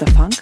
the funk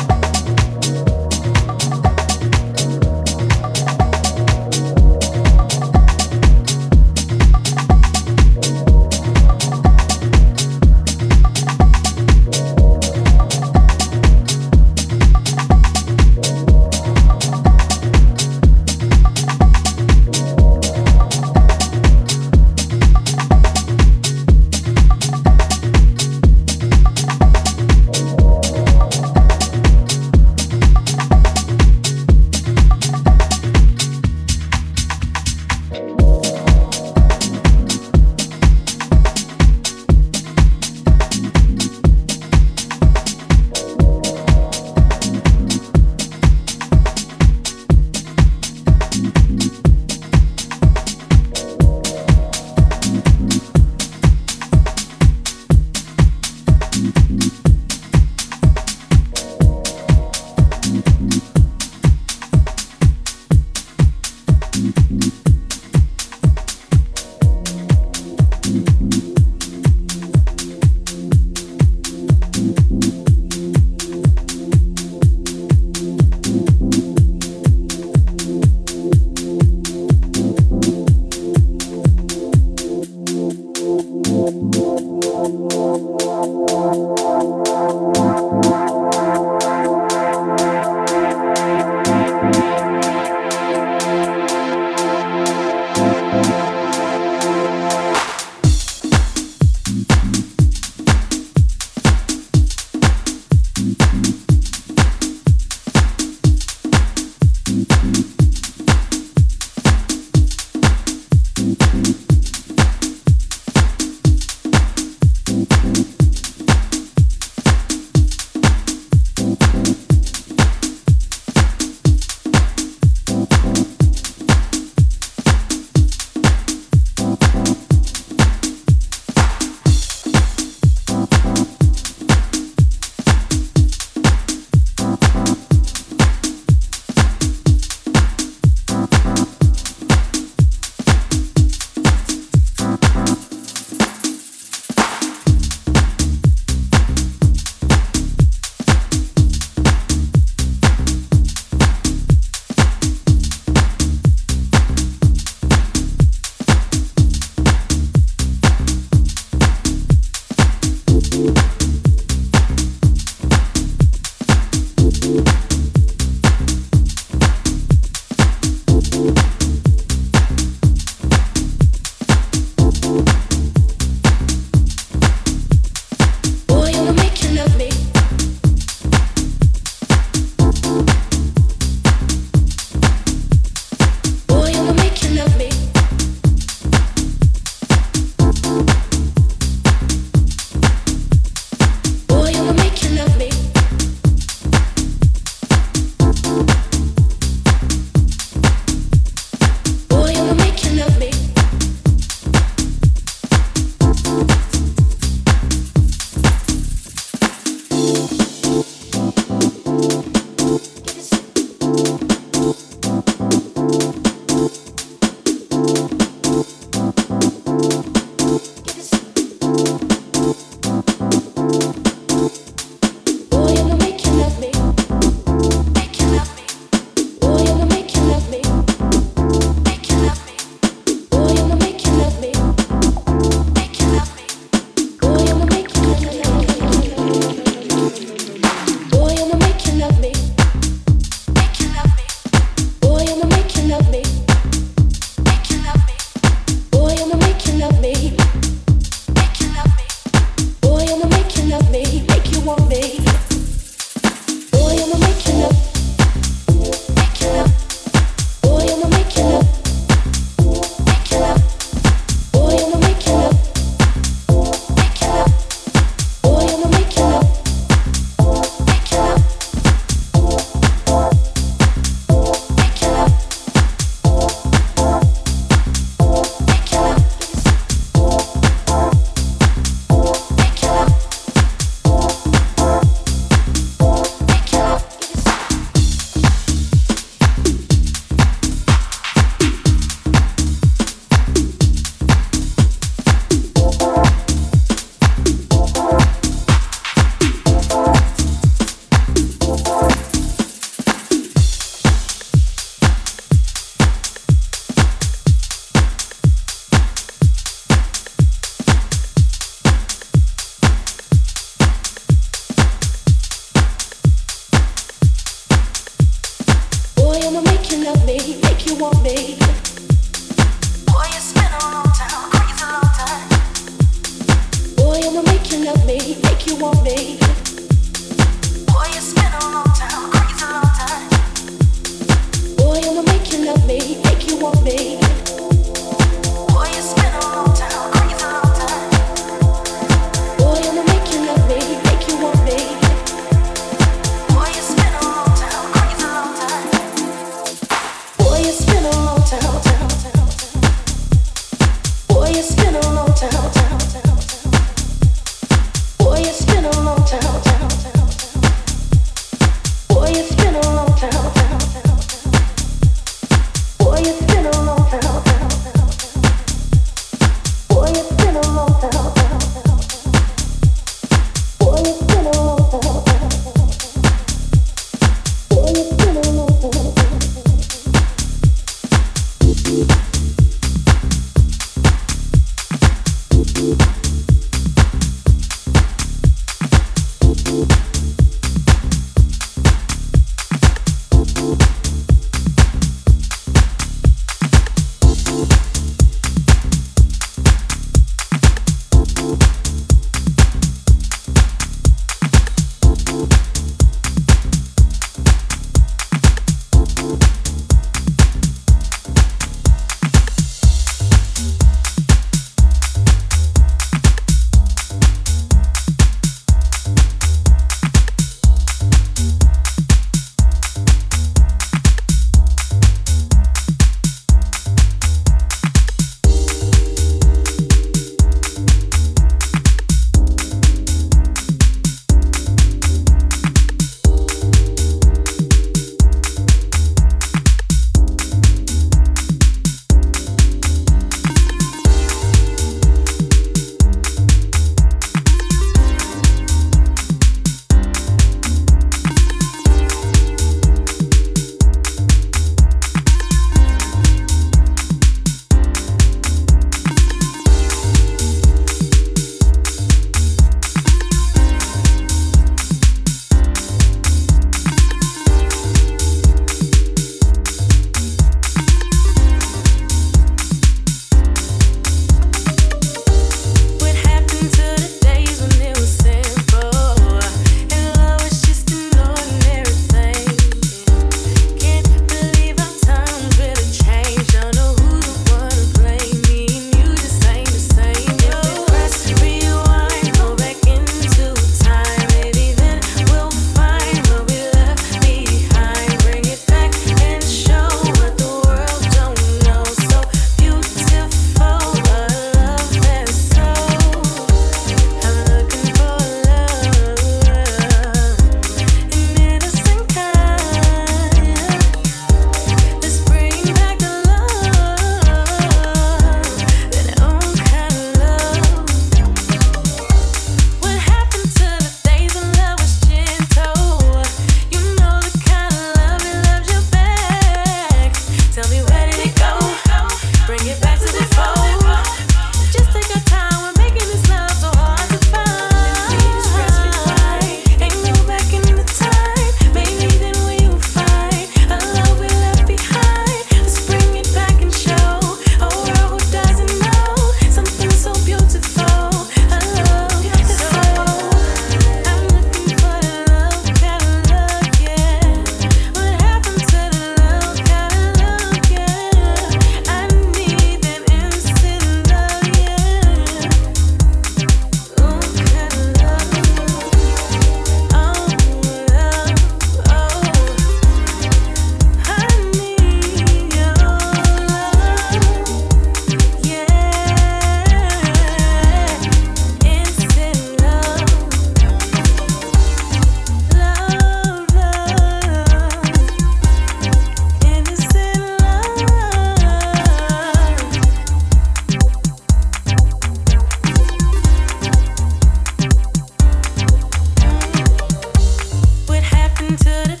should